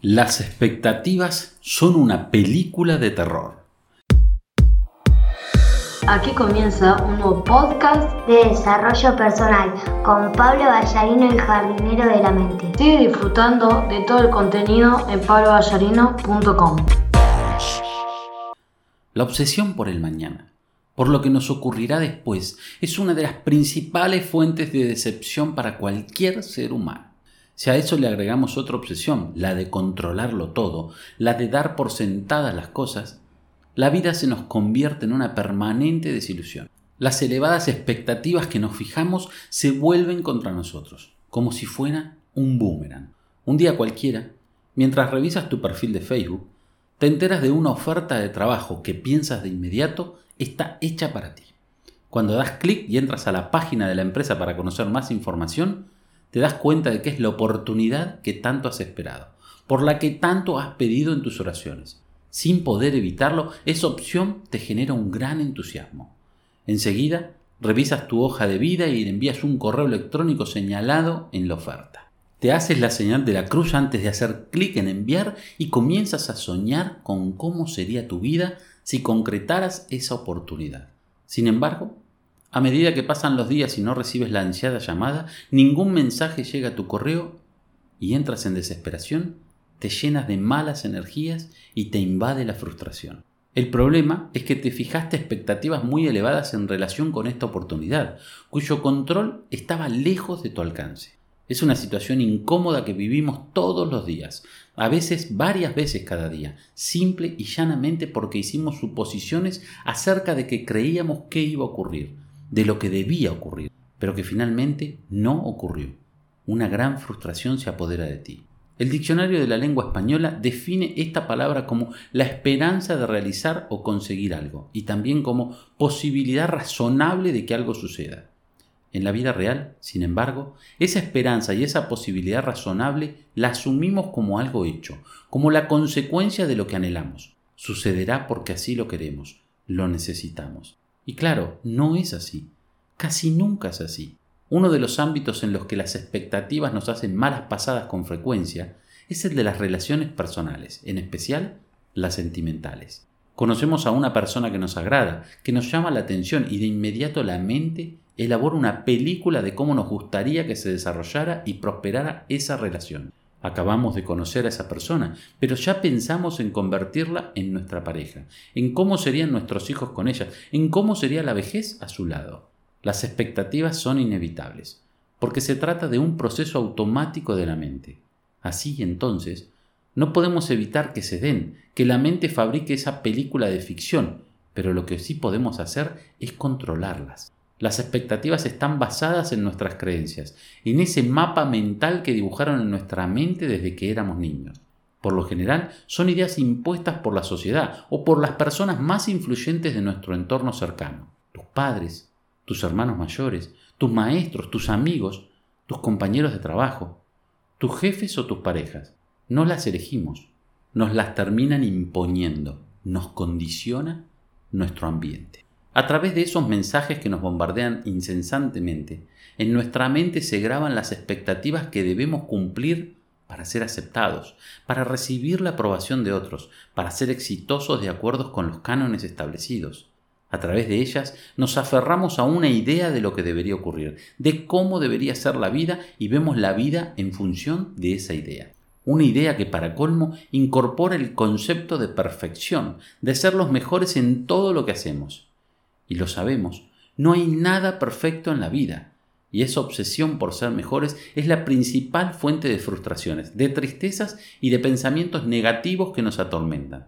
Las expectativas son una película de terror. Aquí comienza un nuevo podcast de desarrollo personal con Pablo Ballarino, el jardinero de la mente. Sigue disfrutando de todo el contenido en pabloballarino.com. La obsesión por el mañana, por lo que nos ocurrirá después, es una de las principales fuentes de decepción para cualquier ser humano. Si a eso le agregamos otra obsesión, la de controlarlo todo, la de dar por sentadas las cosas, la vida se nos convierte en una permanente desilusión. Las elevadas expectativas que nos fijamos se vuelven contra nosotros, como si fuera un boomerang. Un día cualquiera, mientras revisas tu perfil de Facebook, te enteras de una oferta de trabajo que piensas de inmediato está hecha para ti. Cuando das clic y entras a la página de la empresa para conocer más información, te das cuenta de que es la oportunidad que tanto has esperado, por la que tanto has pedido en tus oraciones. Sin poder evitarlo, esa opción te genera un gran entusiasmo. Enseguida, revisas tu hoja de vida y le envías un correo electrónico señalado en la oferta. Te haces la señal de la cruz antes de hacer clic en enviar y comienzas a soñar con cómo sería tu vida si concretaras esa oportunidad. Sin embargo, a medida que pasan los días y no recibes la ansiada llamada, ningún mensaje llega a tu correo y entras en desesperación, te llenas de malas energías y te invade la frustración. El problema es que te fijaste expectativas muy elevadas en relación con esta oportunidad, cuyo control estaba lejos de tu alcance. Es una situación incómoda que vivimos todos los días, a veces varias veces cada día, simple y llanamente porque hicimos suposiciones acerca de que creíamos que iba a ocurrir, de lo que debía ocurrir, pero que finalmente no ocurrió. Una gran frustración se apodera de ti. El diccionario de la lengua española define esta palabra como la esperanza de realizar o conseguir algo, y también como posibilidad razonable de que algo suceda. En la vida real, sin embargo, esa esperanza y esa posibilidad razonable la asumimos como algo hecho, como la consecuencia de lo que anhelamos. Sucederá porque así lo queremos, lo necesitamos. Y claro, no es así. Casi nunca es así. Uno de los ámbitos en los que las expectativas nos hacen malas pasadas con frecuencia es el de las relaciones personales, en especial las sentimentales. Conocemos a una persona que nos agrada, que nos llama la atención y de inmediato la mente elabora una película de cómo nos gustaría que se desarrollara y prosperara esa relación. Acabamos de conocer a esa persona, pero ya pensamos en convertirla en nuestra pareja, en cómo serían nuestros hijos con ella, en cómo sería la vejez a su lado. Las expectativas son inevitables, porque se trata de un proceso automático de la mente. Así entonces, no podemos evitar que se den, que la mente fabrique esa película de ficción, pero lo que sí podemos hacer es controlarlas. Las expectativas están basadas en nuestras creencias, en ese mapa mental que dibujaron en nuestra mente desde que éramos niños. Por lo general, son ideas impuestas por la sociedad o por las personas más influyentes de nuestro entorno cercano. Tus padres, tus hermanos mayores, tus maestros, tus amigos, tus compañeros de trabajo, tus jefes o tus parejas. No las elegimos, nos las terminan imponiendo, nos condiciona nuestro ambiente. A través de esos mensajes que nos bombardean incesantemente, en nuestra mente se graban las expectativas que debemos cumplir para ser aceptados, para recibir la aprobación de otros, para ser exitosos de acuerdo con los cánones establecidos. A través de ellas nos aferramos a una idea de lo que debería ocurrir, de cómo debería ser la vida y vemos la vida en función de esa idea. Una idea que para colmo incorpora el concepto de perfección, de ser los mejores en todo lo que hacemos y lo sabemos, no hay nada perfecto en la vida. Y esa obsesión por ser mejores es la principal fuente de frustraciones, de tristezas y de pensamientos negativos que nos atormentan.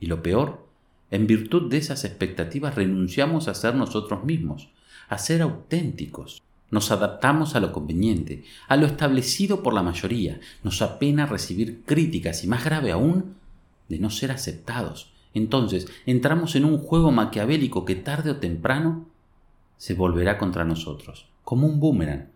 Y lo peor, en virtud de esas expectativas renunciamos a ser nosotros mismos, a ser auténticos. Nos adaptamos a lo conveniente, a lo establecido por la mayoría. Nos apena recibir críticas y más grave aún, de no ser aceptados, entonces entramos en un juego maquiavélico que tarde o temprano se volverá contra nosotros, como un boomerang.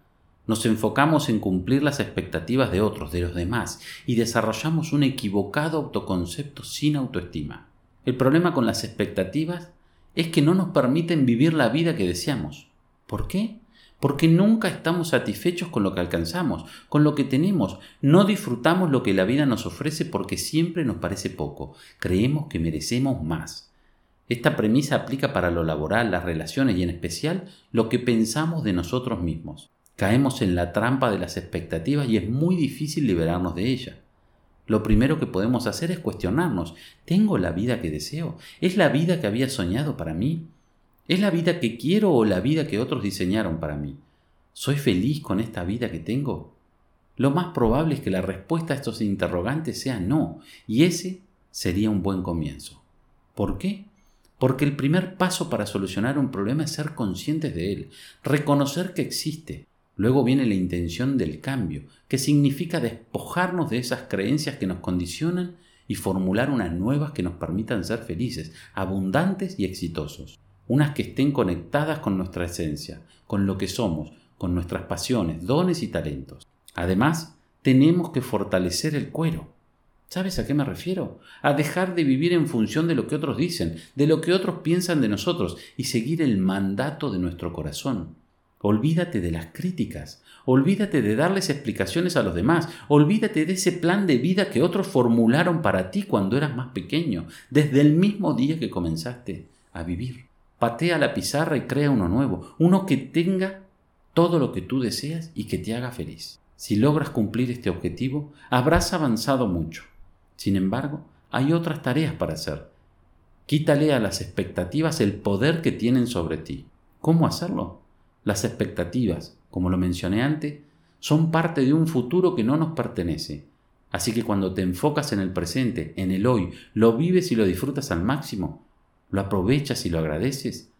Nos enfocamos en cumplir las expectativas de otros, de los demás, y desarrollamos un equivocado autoconcepto sin autoestima. El problema con las expectativas es que no nos permiten vivir la vida que deseamos. ¿Por qué? Porque nunca estamos satisfechos con lo que alcanzamos, con lo que tenemos. No disfrutamos lo que la vida nos ofrece porque siempre nos parece poco. Creemos que merecemos más. Esta premisa aplica para lo laboral, las relaciones y en especial lo que pensamos de nosotros mismos. Caemos en la trampa de las expectativas y es muy difícil liberarnos de ella. Lo primero que podemos hacer es cuestionarnos, ¿tengo la vida que deseo? ¿Es la vida que había soñado para mí? ¿Es la vida que quiero o la vida que otros diseñaron para mí? ¿Soy feliz con esta vida que tengo? Lo más probable es que la respuesta a estos interrogantes sea no, y ese sería un buen comienzo. ¿Por qué? Porque el primer paso para solucionar un problema es ser conscientes de él, reconocer que existe. Luego viene la intención del cambio, que significa despojarnos de esas creencias que nos condicionan y formular unas nuevas que nos permitan ser felices, abundantes y exitosos unas que estén conectadas con nuestra esencia, con lo que somos, con nuestras pasiones, dones y talentos. Además, tenemos que fortalecer el cuero. ¿Sabes a qué me refiero? A dejar de vivir en función de lo que otros dicen, de lo que otros piensan de nosotros y seguir el mandato de nuestro corazón. Olvídate de las críticas, olvídate de darles explicaciones a los demás, olvídate de ese plan de vida que otros formularon para ti cuando eras más pequeño, desde el mismo día que comenzaste a vivir. Patea la pizarra y crea uno nuevo, uno que tenga todo lo que tú deseas y que te haga feliz. Si logras cumplir este objetivo, habrás avanzado mucho. Sin embargo, hay otras tareas para hacer. Quítale a las expectativas el poder que tienen sobre ti. ¿Cómo hacerlo? Las expectativas, como lo mencioné antes, son parte de un futuro que no nos pertenece. Así que cuando te enfocas en el presente, en el hoy, lo vives y lo disfrutas al máximo, lo aprovechas y lo agradeces,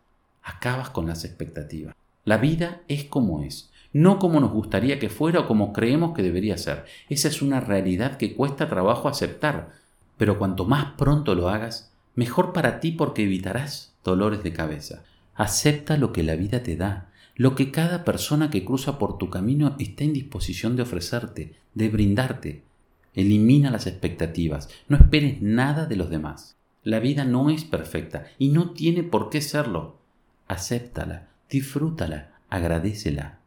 acabas con las expectativas. La vida es como es, no como nos gustaría que fuera o como creemos que debería ser. Esa es una realidad que cuesta trabajo aceptar, pero cuanto más pronto lo hagas, mejor para ti porque evitarás dolores de cabeza. Acepta lo que la vida te da, lo que cada persona que cruza por tu camino está en disposición de ofrecerte, de brindarte. Elimina las expectativas, no esperes nada de los demás. La vida no es perfecta y no tiene por qué serlo. Acéptala, disfrútala, agradecela.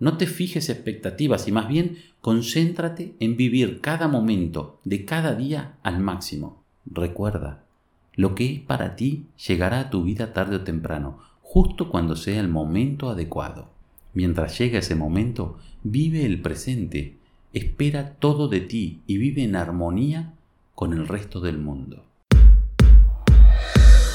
No te fijes expectativas y más bien concéntrate en vivir cada momento de cada día al máximo. Recuerda, lo que es para ti llegará a tu vida tarde o temprano, justo cuando sea el momento adecuado. Mientras llega ese momento, vive el presente, espera todo de ti y vive en armonía con el resto del mundo.